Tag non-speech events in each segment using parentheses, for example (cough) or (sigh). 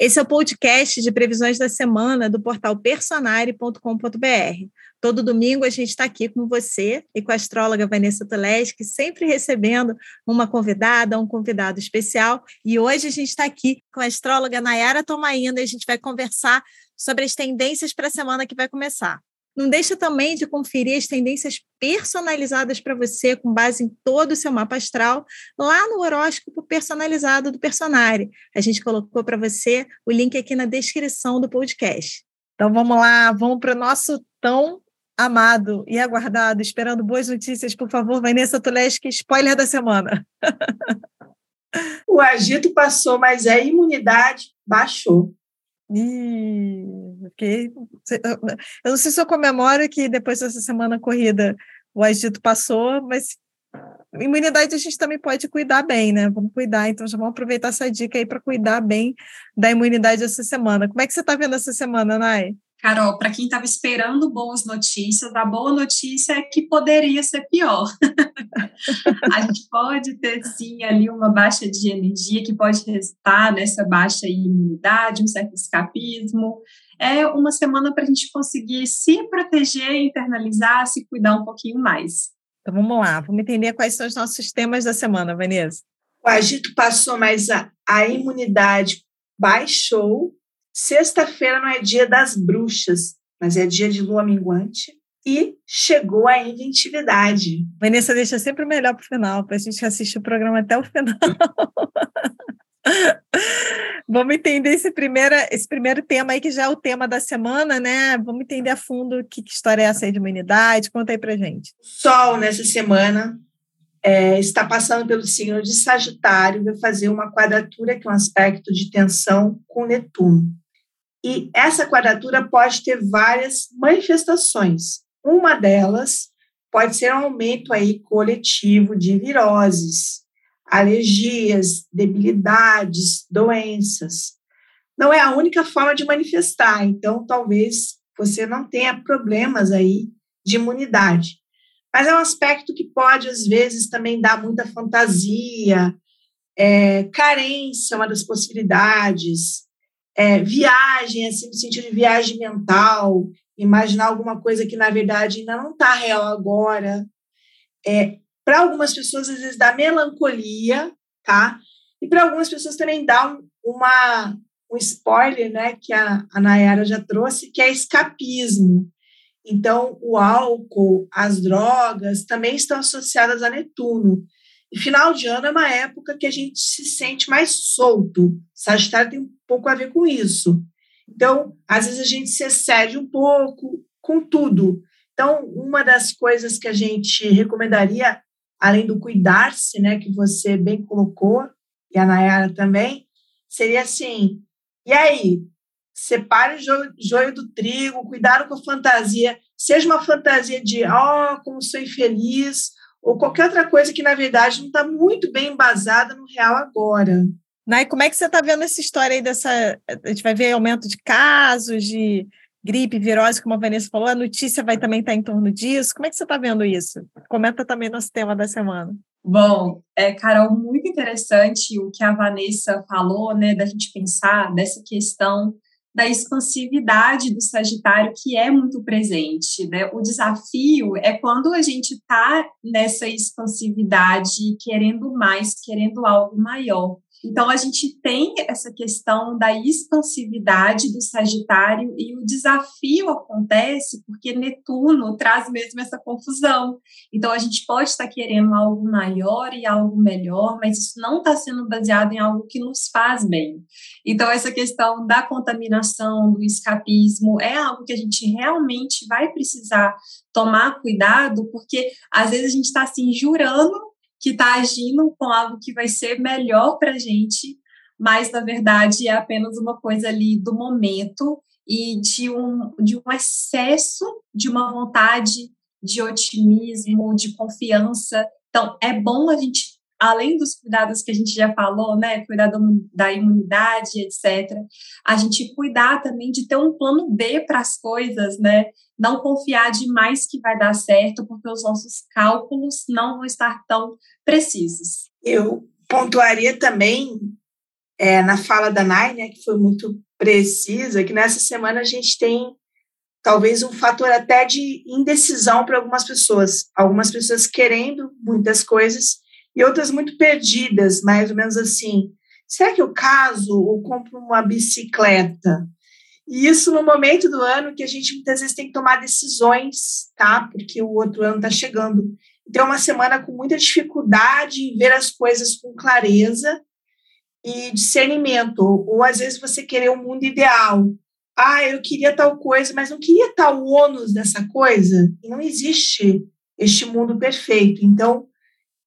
Esse é o podcast de previsões da semana do portal personare.com.br. Todo domingo a gente está aqui com você e com a astróloga Vanessa Toleski, sempre recebendo uma convidada, um convidado especial. E hoje a gente está aqui com a astróloga Nayara Tomaina e a gente vai conversar sobre as tendências para a semana que vai começar. Não deixa também de conferir as tendências personalizadas para você, com base em todo o seu mapa astral, lá no horóscopo personalizado do Personare. A gente colocou para você o link aqui na descrição do podcast. Então vamos lá, vamos para o nosso tão amado e aguardado, esperando boas notícias, por favor, Vanessa Tuleski, spoiler da semana. (laughs) o agito passou, mas a imunidade baixou. Ih, okay. Eu não sei se eu comemoro que depois dessa semana corrida o agito passou, mas imunidade a gente também pode cuidar bem, né? Vamos cuidar, então já vamos aproveitar essa dica aí para cuidar bem da imunidade essa semana. Como é que você está vendo essa semana, Nai? Carol, para quem estava esperando boas notícias, a boa notícia é que poderia ser pior. (laughs) a gente pode ter sim ali uma baixa de energia que pode resultar nessa baixa imunidade, um certo escapismo. É uma semana para a gente conseguir se proteger, internalizar, se cuidar um pouquinho mais. Então vamos lá, vamos entender quais são os nossos temas da semana, Vanessa. O agito passou, mas a, a imunidade baixou Sexta-feira não é dia das bruxas, mas é dia de lua minguante. E chegou a inventividade. Vanessa deixa sempre o melhor para o final, para a gente assistir o programa até o final. (laughs) Vamos entender esse primeiro, esse primeiro tema aí, que já é o tema da semana, né? Vamos entender a fundo que, que história é essa aí de humanidade. Conta aí para gente. Sol, nessa semana, é, está passando pelo signo de Sagitário, vai fazer uma quadratura, que é um aspecto de tensão com Netuno. E essa quadratura pode ter várias manifestações. Uma delas pode ser um aumento aí coletivo de viroses, alergias, debilidades, doenças. Não é a única forma de manifestar, então talvez você não tenha problemas aí de imunidade. Mas é um aspecto que pode, às vezes, também dar muita fantasia, é, carência, uma das possibilidades, é, viagem, assim, no sentido de viagem mental, imaginar alguma coisa que, na verdade, ainda não está real agora. É, para algumas pessoas, às vezes, dá melancolia, tá? E para algumas pessoas também dá uma, um spoiler, né, que a, a Nayara já trouxe, que é escapismo. Então, o álcool, as drogas também estão associadas a Netuno. E final de ano é uma época que a gente se sente mais solto. Sagitário tem um pouco a ver com isso. Então, às vezes a gente se excede um pouco com tudo. Então, uma das coisas que a gente recomendaria, além do cuidar-se, né, que você bem colocou, e a Nayara também, seria assim: e aí? Separe o joio, do trigo, cuidado com a fantasia, seja uma fantasia de, ó, oh, como sou infeliz, ou qualquer outra coisa que, na verdade, não está muito bem embasada no real agora. Nai, como é que você está vendo essa história aí dessa. A gente vai ver aumento de casos de gripe, virose, como a Vanessa falou, a notícia vai também estar tá em torno disso. Como é que você está vendo isso? Comenta também nosso tema da semana. Bom, é, Carol, muito interessante o que a Vanessa falou, né, da gente pensar dessa questão da expansividade do Sagitário, que é muito presente. Né? O desafio é quando a gente está nessa expansividade, querendo mais, querendo algo maior. Então, a gente tem essa questão da expansividade do Sagitário e o desafio acontece porque Netuno traz mesmo essa confusão. Então, a gente pode estar querendo algo maior e algo melhor, mas isso não está sendo baseado em algo que nos faz bem. Então, essa questão da contaminação, do escapismo, é algo que a gente realmente vai precisar tomar cuidado, porque às vezes a gente está assim jurando que está agindo com algo que vai ser melhor para a gente, mas na verdade é apenas uma coisa ali do momento e de um, de um excesso de uma vontade de otimismo, de confiança. Então, é bom a gente, além dos cuidados que a gente já falou, né, cuidar da imunidade, etc., a gente cuidar também de ter um plano B para as coisas, né? não confiar demais que vai dar certo, porque os nossos cálculos não vão estar tão precisos. Eu pontuaria também é, na fala da Nai, né, que foi muito precisa, que nessa semana a gente tem talvez um fator até de indecisão para algumas pessoas. Algumas pessoas querendo muitas coisas e outras muito perdidas, mais ou menos assim. Será que eu caso ou compro uma bicicleta? E isso no momento do ano que a gente muitas vezes tem que tomar decisões, tá? Porque o outro ano está chegando. Então, é uma semana com muita dificuldade em ver as coisas com clareza e discernimento. Ou às vezes você querer um mundo ideal. Ah, eu queria tal coisa, mas não queria tal ônus dessa coisa. E não existe este mundo perfeito. Então,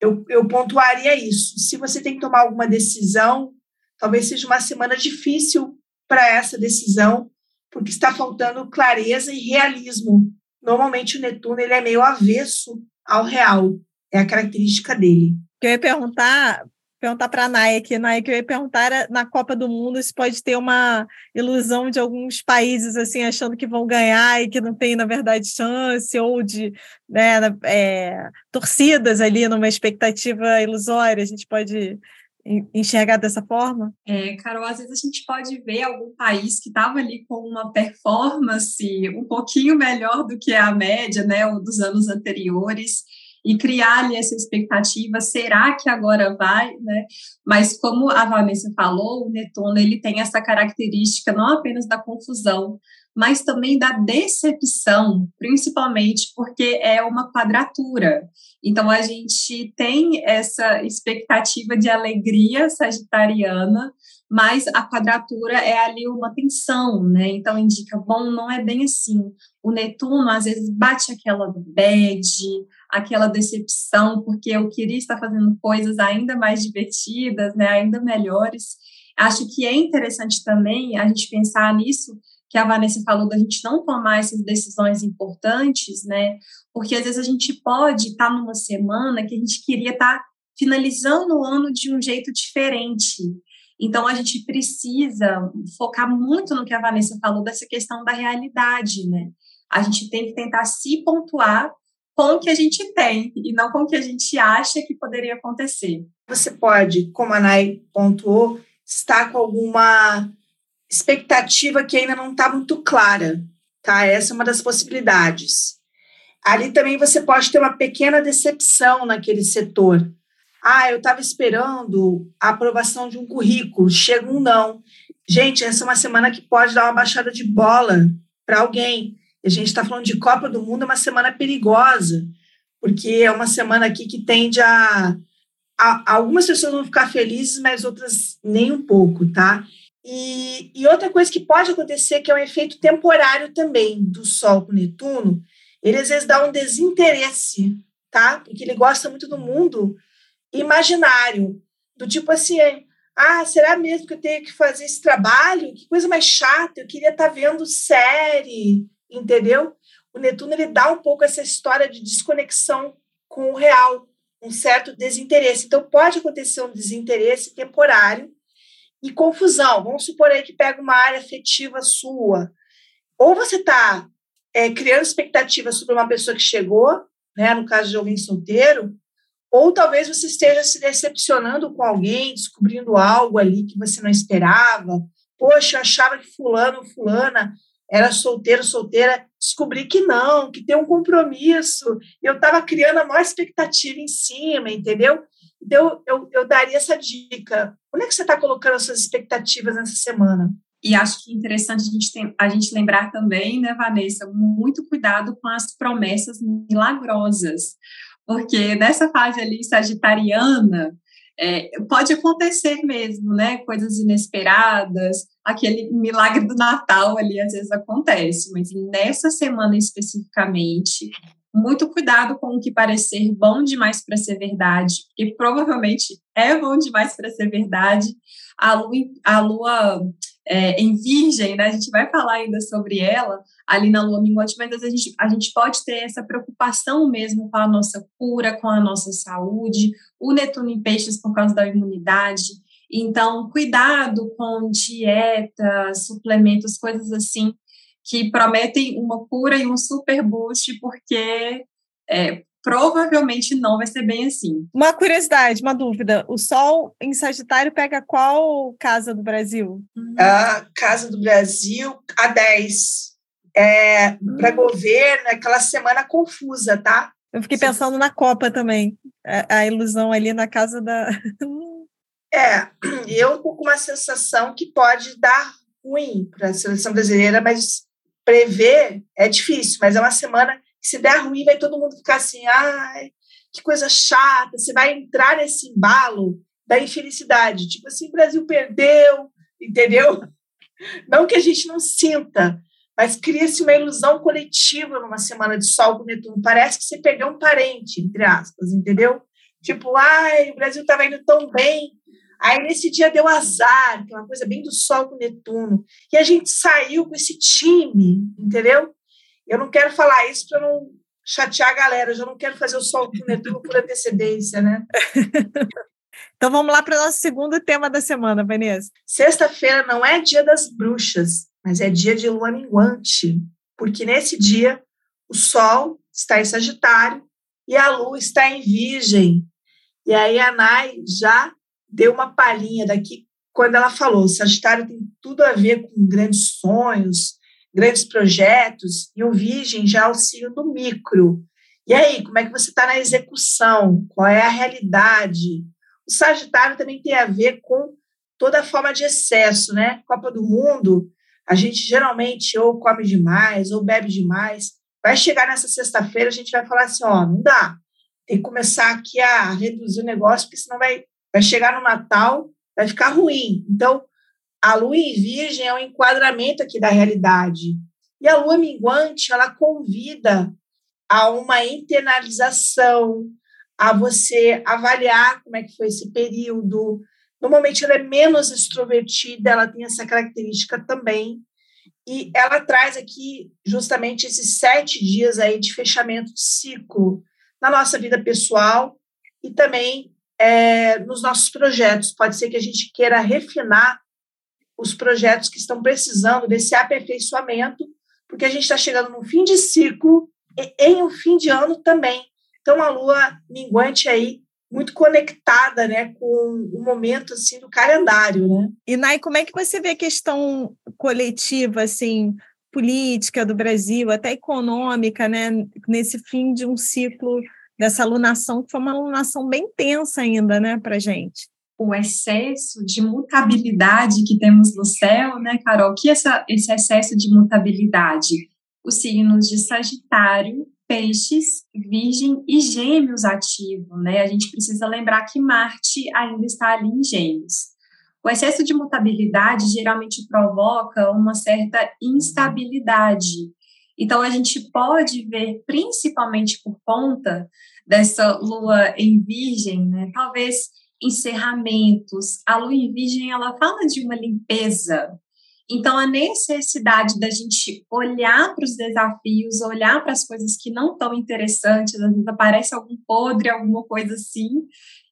eu, eu pontuaria isso. Se você tem que tomar alguma decisão, talvez seja uma semana difícil para essa decisão, porque está faltando clareza e realismo. Normalmente o Netuno ele é meio avesso ao real, é a característica dele. Eu ia perguntar, perguntar para a Naya, que eu ia perguntar na Copa do Mundo se pode ter uma ilusão de alguns países assim achando que vão ganhar e que não tem na verdade chance ou de né, é, torcidas ali numa expectativa ilusória. A gente pode enxergar dessa forma? É, Carol, às vezes a gente pode ver algum país que estava ali com uma performance um pouquinho melhor do que a média, né, dos anos anteriores, e criar ali essa expectativa, será que agora vai, né? Mas como a Vanessa falou, o Netuno, ele tem essa característica não apenas da confusão, mas também da decepção, principalmente porque é uma quadratura. Então, a gente tem essa expectativa de alegria sagitariana, mas a quadratura é ali uma tensão, né? Então, indica, bom, não é bem assim. O Netuno, às vezes, bate aquela bad, aquela decepção, porque eu queria estar fazendo coisas ainda mais divertidas, né? Ainda melhores. Acho que é interessante também a gente pensar nisso, que a Vanessa falou da gente não tomar essas decisões importantes, né? Porque às vezes a gente pode estar numa semana que a gente queria estar finalizando o ano de um jeito diferente. Então a gente precisa focar muito no que a Vanessa falou dessa questão da realidade, né? A gente tem que tentar se pontuar com o que a gente tem e não com o que a gente acha que poderia acontecer. Você pode, como a Nai pontuou, estar com alguma expectativa que ainda não está muito clara, tá? Essa é uma das possibilidades. Ali também você pode ter uma pequena decepção naquele setor. Ah, eu estava esperando a aprovação de um currículo, chega um não. Gente, essa é uma semana que pode dar uma baixada de bola para alguém. A gente está falando de Copa do Mundo, é uma semana perigosa, porque é uma semana aqui que tende a, a algumas pessoas vão ficar felizes, mas outras nem um pouco, tá? E, e, outra coisa que pode acontecer, que é um efeito temporário também do Sol com Netuno, ele às vezes dá um desinteresse, tá? Porque ele gosta muito do mundo imaginário, do tipo assim, ah, será mesmo que eu tenho que fazer esse trabalho? Que coisa mais chata, eu queria estar tá vendo série, entendeu? O Netuno ele dá um pouco essa história de desconexão com o real, um certo desinteresse. Então pode acontecer um desinteresse temporário, e confusão. Vamos supor aí que pega uma área afetiva sua. Ou você está é, criando expectativas sobre uma pessoa que chegou, né, no caso de alguém solteiro, ou talvez você esteja se decepcionando com alguém, descobrindo algo ali que você não esperava. Poxa, eu achava que fulano, fulana era solteiro, solteira, descobri que não, que tem um compromisso. Eu estava criando a maior expectativa em cima, entendeu? Então, eu, eu daria essa dica. Onde é que você está colocando as suas expectativas nessa semana? E acho que é interessante a gente, tem, a gente lembrar também, né, Vanessa, muito cuidado com as promessas milagrosas, porque nessa fase ali sagitariana, é, pode acontecer mesmo, né, coisas inesperadas, aquele milagre do Natal ali às vezes acontece, mas nessa semana especificamente, muito cuidado com o que parecer bom demais para ser verdade, porque provavelmente é bom demais para ser verdade. A lua, a lua é, em Virgem, né? A gente vai falar ainda sobre ela ali na lua minguante, mas a gente, a gente pode ter essa preocupação mesmo com a nossa cura, com a nossa saúde. O Netuno em Peixes por causa da imunidade. Então, cuidado com dieta, suplementos, coisas assim que prometem uma cura e um super boost, porque é, provavelmente não vai ser bem assim. Uma curiosidade, uma dúvida: o Sol em Sagitário pega qual casa do Brasil? A casa do Brasil, a 10. É, hum. Para governo, é aquela semana confusa, tá? Eu fiquei Sim. pensando na Copa também. A, a, ilusão ali na casa da. (laughs) é, eu com uma sensação que pode dar ruim para a seleção brasileira, mas prever é difícil, mas é uma semana se der ruim vai todo mundo ficar assim, ai, que coisa chata, você vai entrar nesse embalo da infelicidade, tipo assim, o Brasil perdeu, entendeu? (laughs) Não que a gente não sinta, mas cria-se uma ilusão coletiva numa semana de sol com Netuno. Parece que você perdeu um parente, entre aspas, entendeu? Tipo, ai, o Brasil estava indo tão bem, Aí nesse dia deu azar, que é uma coisa bem do Sol com Netuno. E a gente saiu com esse time, entendeu? Eu não quero falar isso para não chatear a galera, eu já não quero fazer o Sol com Netuno por antecedência, né? (laughs) então vamos lá para o nosso segundo tema da semana, Vanessa. Sexta-feira não é dia das bruxas, mas é dia de lua minguante, porque nesse dia o Sol está em Sagitário e a Lua está em Virgem. E aí a Nai já deu uma palhinha daqui quando ela falou: Sagitário tem tudo a ver com grandes sonhos, grandes projetos, e o Virgem já auxilia do micro. E aí, como é que você está na execução? Qual é a realidade? O Sagitário também tem a ver com toda a forma de excesso, né? Copa do Mundo, a gente geralmente ou come demais ou bebe demais. Vai chegar nessa sexta-feira, a gente vai falar assim: ó, não dá. Tem que começar aqui a reduzir o negócio, porque senão vai Vai chegar no Natal, vai ficar ruim. Então, a lua em virgem é um enquadramento aqui da realidade. E a lua minguante, ela convida a uma internalização, a você avaliar como é que foi esse período. Normalmente ela é menos extrovertida, ela tem essa característica também. E ela traz aqui justamente esses sete dias aí de fechamento de ciclo na nossa vida pessoal e também é, nos nossos projetos. Pode ser que a gente queira refinar os projetos que estão precisando desse aperfeiçoamento, porque a gente está chegando no fim de ciclo e em um fim de ano também. Então, a lua minguante aí muito conectada, né, com o momento assim do calendário, né? E Nai, como é que você vê a questão coletiva assim, política do Brasil, até econômica, né, nesse fim de um ciclo dessa alunação, que foi uma alunação bem tensa ainda, né, para gente. O excesso de mutabilidade que temos no céu, né, Carol? O que é essa, esse excesso de mutabilidade? Os signos de Sagitário, Peixes, Virgem e Gêmeos ativo, né? A gente precisa lembrar que Marte ainda está ali em Gêmeos. O excesso de mutabilidade geralmente provoca uma certa instabilidade. Então, a gente pode ver, principalmente por conta dessa lua em virgem, né? Talvez encerramentos. A lua em virgem, ela fala de uma limpeza. Então, a necessidade da gente olhar para os desafios, olhar para as coisas que não estão interessantes, às vezes aparece algum podre, alguma coisa assim,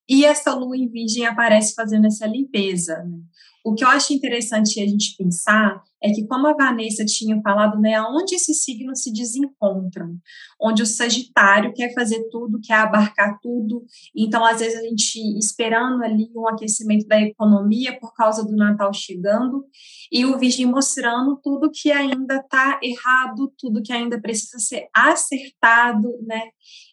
e essa lua em virgem aparece fazendo essa limpeza. Né? O que eu acho interessante a gente pensar é que, como a Vanessa tinha falado, né, onde esses signos se desencontram, onde o Sagitário quer fazer tudo, quer abarcar tudo, então, às vezes, a gente esperando ali um aquecimento da economia por causa do Natal chegando, e o Virgem mostrando tudo que ainda está errado, tudo que ainda precisa ser acertado, né?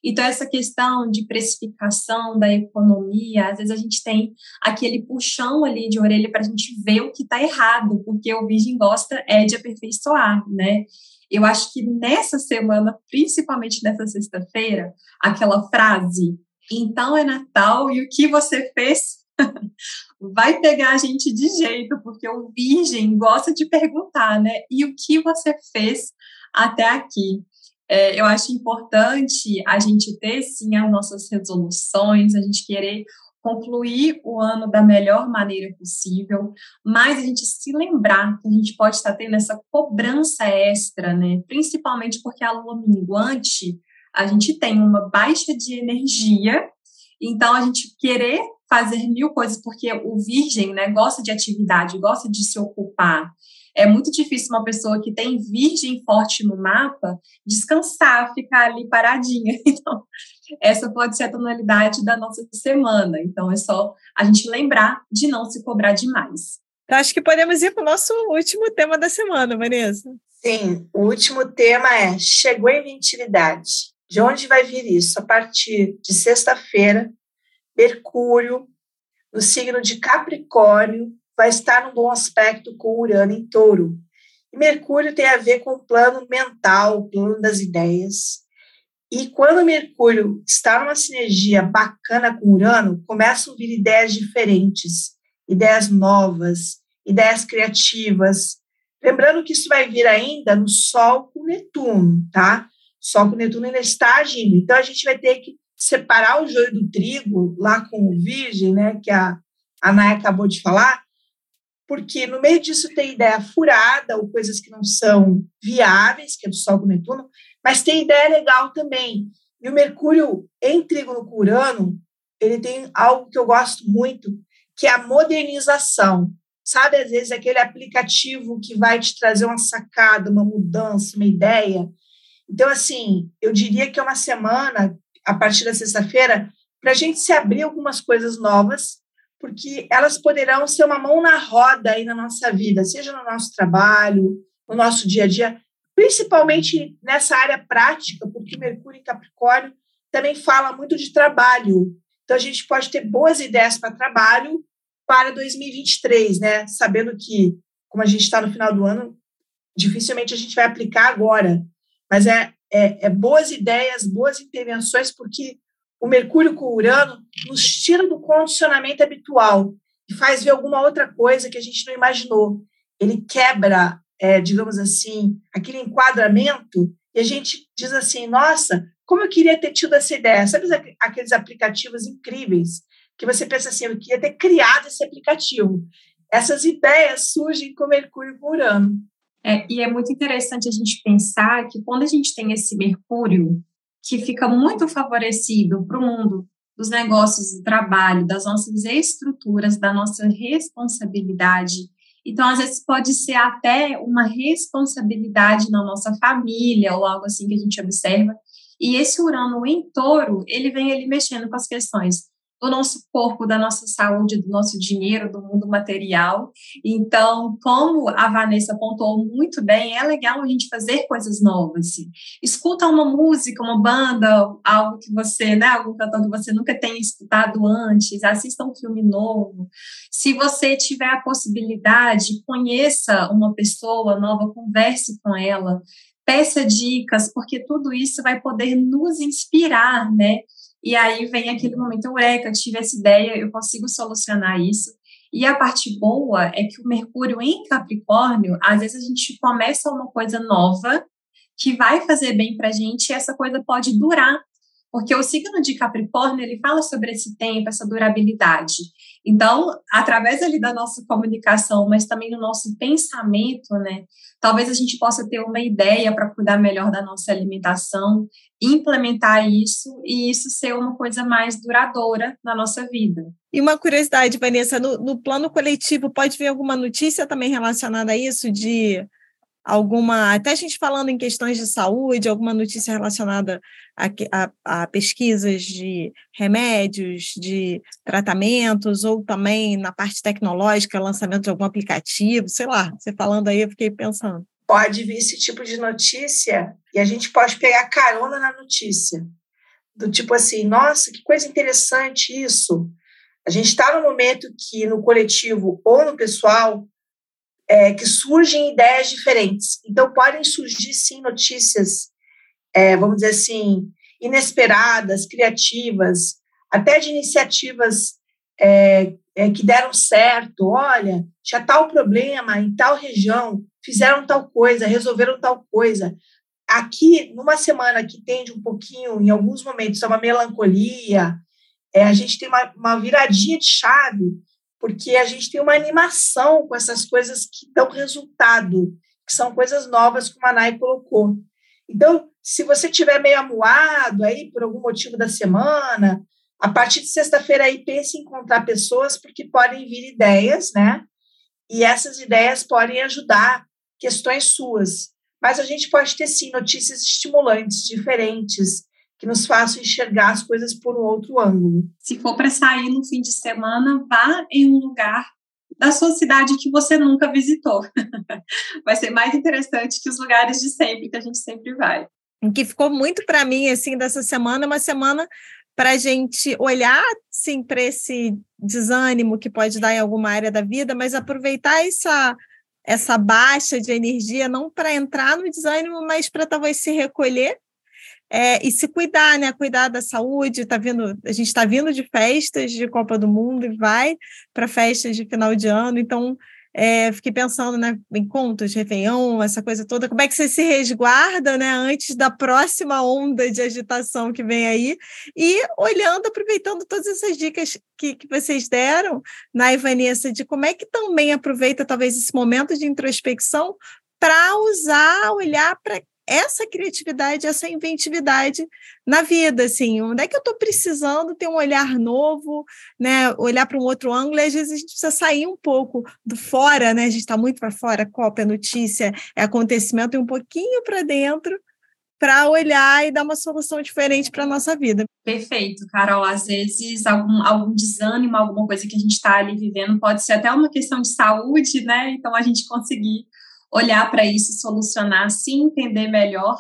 Então, essa questão de precificação da economia, às vezes a gente tem aquele puxão ali de orelha para a gente ver o que está errado, porque o Virgem gosta é de aperfeiçoar, né? Eu acho que nessa semana, principalmente nessa sexta-feira, aquela frase, então é Natal e o que você fez (laughs) vai pegar a gente de jeito, porque o virgem gosta de perguntar, né? E o que você fez até aqui? É, eu acho importante a gente ter, sim, as nossas resoluções, a gente querer concluir o ano da melhor maneira possível, mas a gente se lembrar que a gente pode estar tendo essa cobrança extra, né? Principalmente porque a lua minguante, a gente tem uma baixa de energia, então a gente querer fazer mil coisas, porque o virgem, né, gosta de atividade, gosta de se ocupar. É muito difícil uma pessoa que tem virgem forte no mapa descansar, ficar ali paradinha. (laughs) Então, essa pode ser a tonalidade da nossa semana. Então, é só a gente lembrar de não se cobrar demais. Então, acho que podemos ir para o nosso último tema da semana, Vanessa. Sim, o último tema é chegou a inventividade. De onde vai vir isso? A partir de sexta-feira, Mercúrio, no signo de Capricórnio, vai estar num bom aspecto com Urano em touro. E Mercúrio tem a ver com o plano mental, o plano das ideias. E quando Mercúrio está numa sinergia bacana com Urano, começam a vir ideias diferentes, ideias novas, ideias criativas. Lembrando que isso vai vir ainda no Sol com Netuno, tá? Sol com Netuno ainda está agindo. Então a gente vai ter que separar o joio do trigo lá com o Virgem, né? Que a, a Naya acabou de falar, porque no meio disso tem ideia furada ou coisas que não são viáveis, que é do Sol com Netuno, mas tem ideia legal também. E o Mercúrio em trígono com Urano, ele tem algo que eu gosto muito, que é a modernização. Sabe, às vezes, aquele aplicativo que vai te trazer uma sacada, uma mudança, uma ideia. Então, assim, eu diria que é uma semana, a partir da sexta-feira, para a gente se abrir algumas coisas novas porque elas poderão ser uma mão na roda aí na nossa vida, seja no nosso trabalho, no nosso dia a dia, principalmente nessa área prática, porque Mercúrio em Capricórnio também fala muito de trabalho. Então a gente pode ter boas ideias para trabalho para 2023, né? Sabendo que, como a gente está no final do ano, dificilmente a gente vai aplicar agora, mas é, é, é boas ideias, boas intervenções, porque o Mercúrio com o Urano nos tira do condicionamento habitual e faz ver alguma outra coisa que a gente não imaginou. Ele quebra, é, digamos assim, aquele enquadramento e a gente diz assim: nossa, como eu queria ter tido essa ideia. Sabe aqueles aplicativos incríveis que você pensa assim: eu queria ter criado esse aplicativo. Essas ideias surgem com Mercúrio com Urano. É, e é muito interessante a gente pensar que quando a gente tem esse Mercúrio que fica muito favorecido para o mundo dos negócios do trabalho, das nossas estruturas, da nossa responsabilidade. Então, às vezes, pode ser até uma responsabilidade na nossa família ou algo assim que a gente observa. E esse Urano em touro, ele vem ali mexendo com as questões do nosso corpo, da nossa saúde, do nosso dinheiro, do mundo material. Então, como a Vanessa apontou muito bem, é legal a gente fazer coisas novas. Escuta uma música, uma banda, algo que você, né, algum cantor que você nunca tenha escutado antes, assista um filme novo. Se você tiver a possibilidade, conheça uma pessoa nova, converse com ela, peça dicas, porque tudo isso vai poder nos inspirar, né? E aí vem aquele momento, eureka, tive essa ideia, eu consigo solucionar isso. E a parte boa é que o Mercúrio em Capricórnio, às vezes a gente começa uma coisa nova que vai fazer bem para a gente e essa coisa pode durar. Porque o signo de Capricórnio, ele fala sobre esse tempo, essa durabilidade. Então, através ali da nossa comunicação, mas também do nosso pensamento, né? Talvez a gente possa ter uma ideia para cuidar melhor da nossa alimentação, implementar isso e isso ser uma coisa mais duradoura na nossa vida. E uma curiosidade, Vanessa, no, no plano coletivo, pode vir alguma notícia também relacionada a isso, de alguma, até a gente falando em questões de saúde, alguma notícia relacionada a, a, a, pesquisas de remédios, de tratamentos, ou também na parte tecnológica, lançamento de algum aplicativo, sei lá, você falando aí, eu fiquei pensando. Pode vir esse tipo de notícia e a gente pode pegar carona na notícia. Do tipo assim, nossa, que coisa interessante isso. A gente está no momento que no coletivo ou no pessoal é, que surgem ideias diferentes. Então, podem surgir, sim, notícias, é, vamos dizer assim, inesperadas, criativas, até de iniciativas é, é, que deram certo. Olha, tinha tal problema em tal região, fizeram tal coisa, resolveram tal coisa. Aqui, numa semana que tende um pouquinho, em alguns momentos, a uma melancolia, é, a gente tem uma, uma viradinha de chave porque a gente tem uma animação com essas coisas que dão resultado, que são coisas novas que o Manai colocou. Então, se você tiver meio amuado aí por algum motivo da semana, a partir de sexta-feira aí pense em encontrar pessoas porque podem vir ideias, né? E essas ideias podem ajudar questões suas. Mas a gente pode ter sim notícias estimulantes, diferentes, que nos façam enxergar as coisas por um outro ângulo. Se for para sair no fim de semana, vá em um lugar da sua cidade que você nunca visitou. (laughs) vai ser mais interessante que os lugares de sempre que a gente sempre vai. O que ficou muito para mim assim dessa semana, uma semana para a gente olhar sim para esse desânimo que pode dar em alguma área da vida, mas aproveitar essa essa baixa de energia não para entrar no desânimo, mas para talvez se recolher é, e se cuidar, né? Cuidar da saúde. Tá vindo, a gente está vindo de festas de Copa do Mundo e vai para festas de final de ano, então é, fiquei pensando né, em contos, Réveillon, essa coisa toda. Como é que você se resguarda né, antes da próxima onda de agitação que vem aí? E olhando, aproveitando todas essas dicas que, que vocês deram na Ivanessa, de como é que também aproveita talvez esse momento de introspecção para usar, olhar para essa criatividade, essa inventividade na vida, assim, onde é que eu estou precisando ter um olhar novo, né, olhar para um outro ângulo, e às vezes a gente precisa sair um pouco do fora, né, a gente está muito para fora, Copa, é notícia, é acontecimento, e um pouquinho para dentro, para olhar e dar uma solução diferente para a nossa vida. Perfeito, Carol. Às vezes, algum, algum desânimo, alguma coisa que a gente está ali vivendo, pode ser até uma questão de saúde, né? Então, a gente conseguir olhar para isso, solucionar, se entender melhor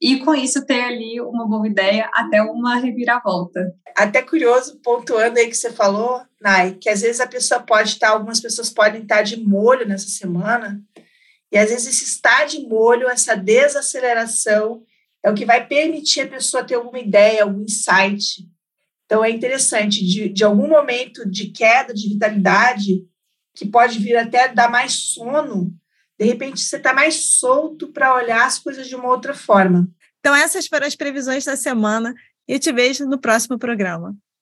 e com isso ter ali uma boa ideia até uma reviravolta. Até curioso, pontuando aí que você falou, Nai, que às vezes a pessoa pode estar, algumas pessoas podem estar de molho nessa semana, e às vezes esse estar de molho, essa desaceleração, é o que vai permitir a pessoa ter alguma ideia, algum insight. Então é interessante, de, de algum momento de queda de vitalidade, que pode vir até dar mais sono, de repente você está mais solto para olhar as coisas de uma outra forma. Então, essas foram as previsões da semana e te vejo no próximo programa.